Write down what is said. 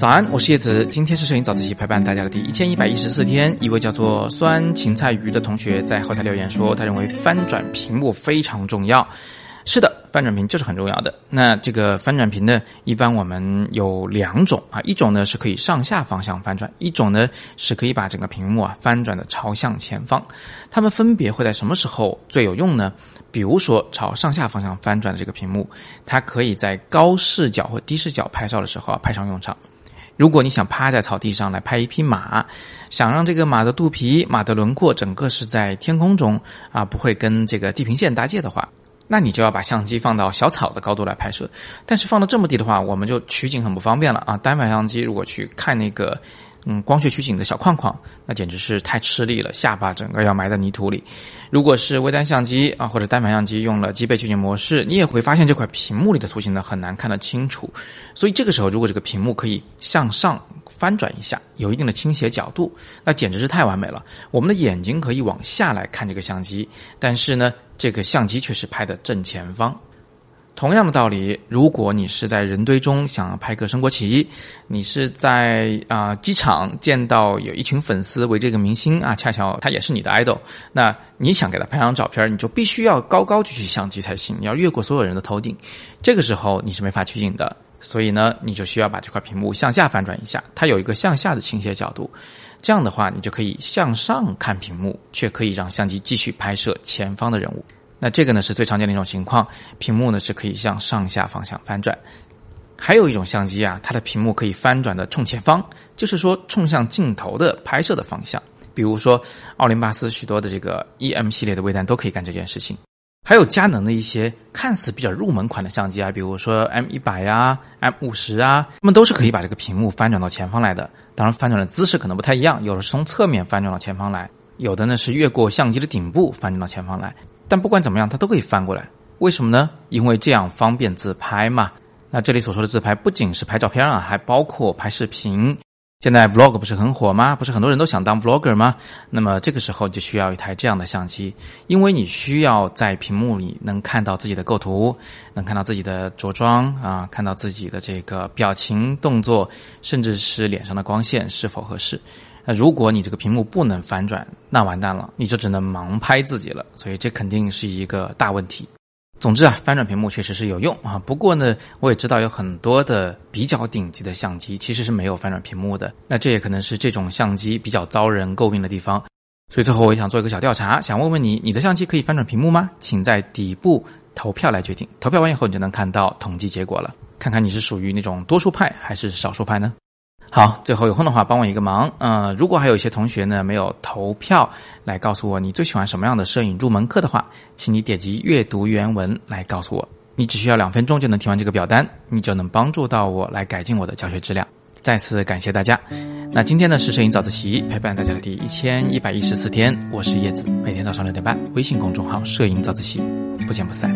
早安，我是叶子。今天是摄影早自习陪伴大家的第一千一百一十四天。一位叫做酸芹菜鱼的同学在后台留言说，他认为翻转屏幕非常重要。是的，翻转屏就是很重要的。那这个翻转屏呢，一般我们有两种啊，一种呢是可以上下方向翻转，一种呢是可以把整个屏幕啊翻转的朝向前方。它们分别会在什么时候最有用呢？比如说朝上下方向翻转的这个屏幕，它可以在高视角或低视角拍照的时候啊派上用场。如果你想趴在草地上来拍一匹马，想让这个马的肚皮、马的轮廓整个是在天空中啊，不会跟这个地平线搭界的话，那你就要把相机放到小草的高度来拍摄。但是放到这么低的话，我们就取景很不方便了啊。单反相机如果去看那个。嗯，光学取景的小框框，那简直是太吃力了，下巴整个要埋在泥土里。如果是微单相机啊，或者单反相机用了机背取景模式，你也会发现这块屏幕里的图形呢很难看得清楚。所以这个时候，如果这个屏幕可以向上翻转一下，有一定的倾斜角度，那简直是太完美了。我们的眼睛可以往下来看这个相机，但是呢，这个相机却是拍的正前方。同样的道理，如果你是在人堆中想要拍个升国旗，你是在啊机场见到有一群粉丝围这个明星啊，恰巧他也是你的 idol，那你想给他拍张照片，你就必须要高高举起相机才行，你要越过所有人的头顶，这个时候你是没法取景的，所以呢，你就需要把这块屏幕向下翻转一下，它有一个向下的倾斜角度，这样的话，你就可以向上看屏幕，却可以让相机继续拍摄前方的人物。那这个呢是最常见的一种情况，屏幕呢是可以向上下方向翻转。还有一种相机啊，它的屏幕可以翻转的冲前方，就是说冲向镜头的拍摄的方向。比如说奥林巴斯许多的这个 EM 系列的微单都可以干这件事情。还有佳能的一些看似比较入门款的相机啊，比如说 M 一百呀、M 五十啊，它们都是可以把这个屏幕翻转到前方来的。当然，翻转的姿势可能不太一样，有的是从侧面翻转到前方来，有的呢是越过相机的顶部翻转到前方来。但不管怎么样，它都可以翻过来，为什么呢？因为这样方便自拍嘛。那这里所说的自拍，不仅是拍照片啊，还包括拍视频。现在 vlog 不是很火吗？不是很多人都想当 vlogger 吗？那么这个时候就需要一台这样的相机，因为你需要在屏幕里能看到自己的构图，能看到自己的着装啊，看到自己的这个表情、动作，甚至是脸上的光线是否合适。那如果你这个屏幕不能反转，那完蛋了，你就只能盲拍自己了。所以这肯定是一个大问题。总之啊，翻转屏幕确实是有用啊。不过呢，我也知道有很多的比较顶级的相机其实是没有翻转屏幕的。那这也可能是这种相机比较遭人诟病的地方。所以最后我也想做一个小调查，想问问你，你的相机可以翻转屏幕吗？请在底部投票来决定。投票完以后，你就能看到统计结果了，看看你是属于那种多数派还是少数派呢？好，最后有空的话帮我一个忙。呃，如果还有一些同学呢没有投票来告诉我你最喜欢什么样的摄影入门课的话，请你点击阅读原文来告诉我。你只需要两分钟就能填完这个表单，你就能帮助到我来改进我的教学质量。再次感谢大家。那今天呢是摄影早自习陪伴大家的第一千一百一十四天，我是叶子，每天早上六点半，微信公众号“摄影早自习”，不见不散。